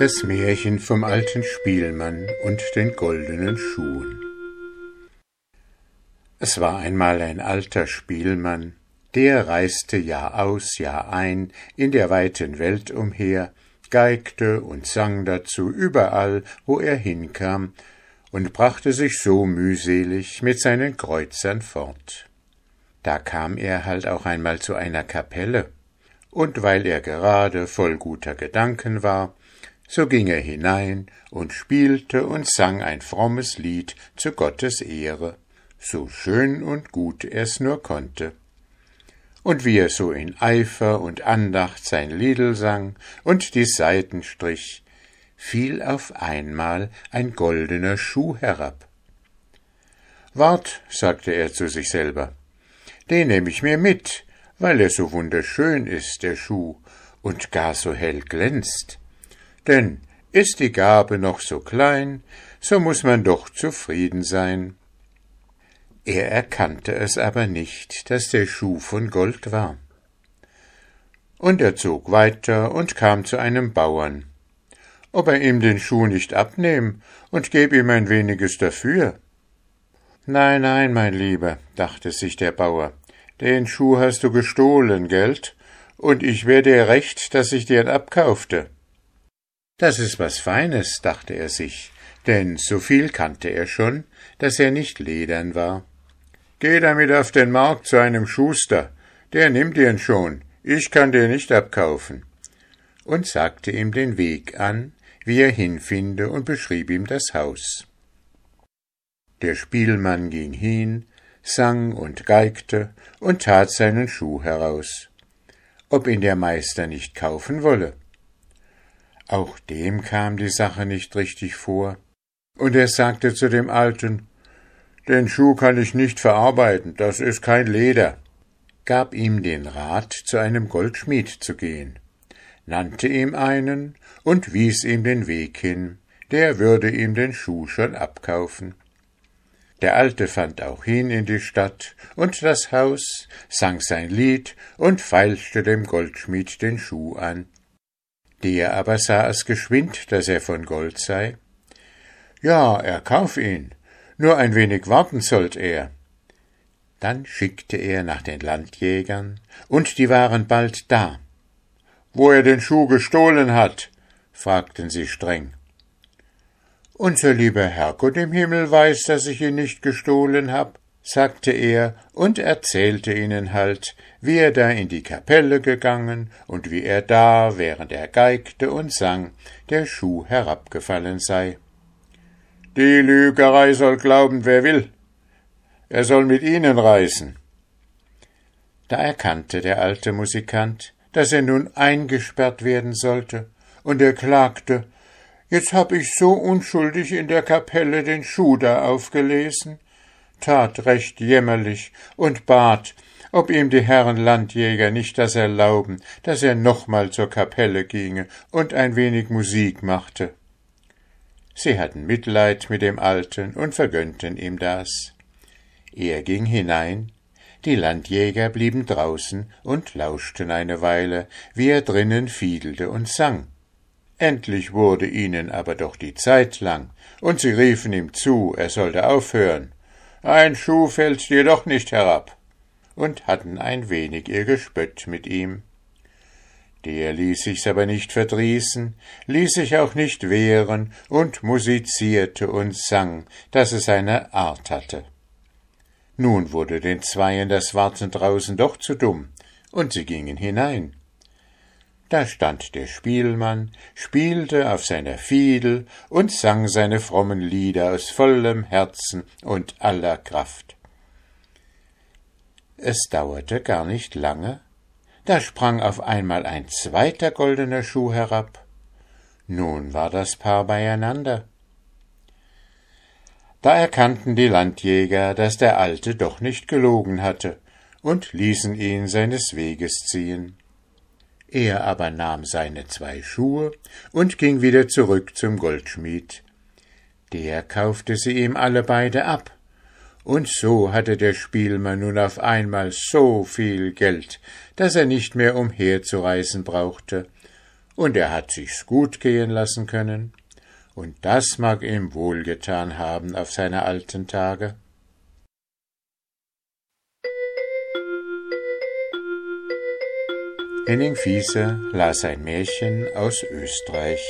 Das Märchen vom alten Spielmann und den goldenen Schuhen. Es war einmal ein alter Spielmann, der reiste Jahr aus, Jahr ein in der weiten Welt umher, geigte und sang dazu überall, wo er hinkam, und brachte sich so mühselig mit seinen Kreuzern fort. Da kam er halt auch einmal zu einer Kapelle, und weil er gerade voll guter Gedanken war, so ging er hinein und spielte und sang ein frommes Lied zu Gottes Ehre, so schön und gut er's nur konnte. Und wie er so in Eifer und Andacht sein Liedel sang und die Saiten strich, fiel auf einmal ein goldener Schuh herab. Wart, sagte er zu sich selber, den nehm ich mir mit, weil er so wunderschön ist, der Schuh, und gar so hell glänzt. Denn ist die Gabe noch so klein, so muss man doch zufrieden sein. Er erkannte es aber nicht, dass der Schuh von Gold war. Und er zog weiter und kam zu einem Bauern. Ob er ihm den Schuh nicht abnehm und geb ihm ein weniges dafür. Nein, nein, mein Lieber, dachte sich der Bauer, den Schuh hast du gestohlen, Geld, und ich wär dir recht, dass ich dir ihn abkaufte. Das ist was Feines, dachte er sich, denn so viel kannte er schon, dass er nicht ledern war. Geh damit auf den Markt zu einem Schuster, der nimmt dir'n schon, ich kann dir nicht abkaufen. Und sagte ihm den Weg an, wie er hinfinde, und beschrieb ihm das Haus. Der Spielmann ging hin, sang und geigte und tat seinen Schuh heraus. Ob ihn der Meister nicht kaufen wolle? Auch dem kam die Sache nicht richtig vor, und er sagte zu dem Alten Den Schuh kann ich nicht verarbeiten, das ist kein Leder, gab ihm den Rat, zu einem Goldschmied zu gehen, nannte ihm einen und wies ihm den Weg hin, der würde ihm den Schuh schon abkaufen. Der Alte fand auch hin in die Stadt und das Haus, sang sein Lied und feilschte dem Goldschmied den Schuh an. Der aber sah es geschwind, dass er von Gold sei. Ja, er kauf ihn, nur ein wenig warten sollt er. Dann schickte er nach den Landjägern, und die waren bald da. Wo er den Schuh gestohlen hat, fragten sie streng. Unser lieber Herrgott im Himmel weiß, dass ich ihn nicht gestohlen hab, sagte er und erzählte ihnen halt, wie er da in die Kapelle gegangen und wie er da, während er geigte und sang, der Schuh herabgefallen sei. Die Lügerei soll glauben, wer will. Er soll mit ihnen reisen. Da erkannte der alte Musikant, dass er nun eingesperrt werden sollte, und er klagte, Jetzt hab ich so unschuldig in der Kapelle den Schuh da aufgelesen, tat recht jämmerlich und bat, ob ihm die Herren Landjäger nicht das erlauben, dass er nochmal zur Kapelle ginge und ein wenig Musik machte. Sie hatten Mitleid mit dem Alten und vergönnten ihm das. Er ging hinein, die Landjäger blieben draußen und lauschten eine Weile, wie er drinnen fiedelte und sang. Endlich wurde ihnen aber doch die Zeit lang, und sie riefen ihm zu, er sollte aufhören. Ein Schuh fällt dir doch nicht herab, und hatten ein wenig ihr Gespött mit ihm. Der ließ sich's aber nicht verdrießen, ließ sich auch nicht wehren und musizierte und sang, dass es seine Art hatte. Nun wurde den Zweien das Warten draußen doch zu dumm, und sie gingen hinein. Da stand der Spielmann, spielte auf seiner Fiedel und sang seine frommen Lieder aus vollem Herzen und aller Kraft. Es dauerte gar nicht lange, da sprang auf einmal ein zweiter goldener Schuh herab. Nun war das Paar beieinander. Da erkannten die Landjäger, dass der Alte doch nicht gelogen hatte, und ließen ihn seines Weges ziehen. Er aber nahm seine zwei Schuhe und ging wieder zurück zum Goldschmied. Der kaufte sie ihm alle beide ab, und so hatte der Spielmann nun auf einmal so viel Geld, dass er nicht mehr umherzureisen brauchte, und er hat sich's gut gehen lassen können, und das mag ihm wohlgetan haben auf seine alten Tage. Henning Fiese las ein Märchen aus Österreich.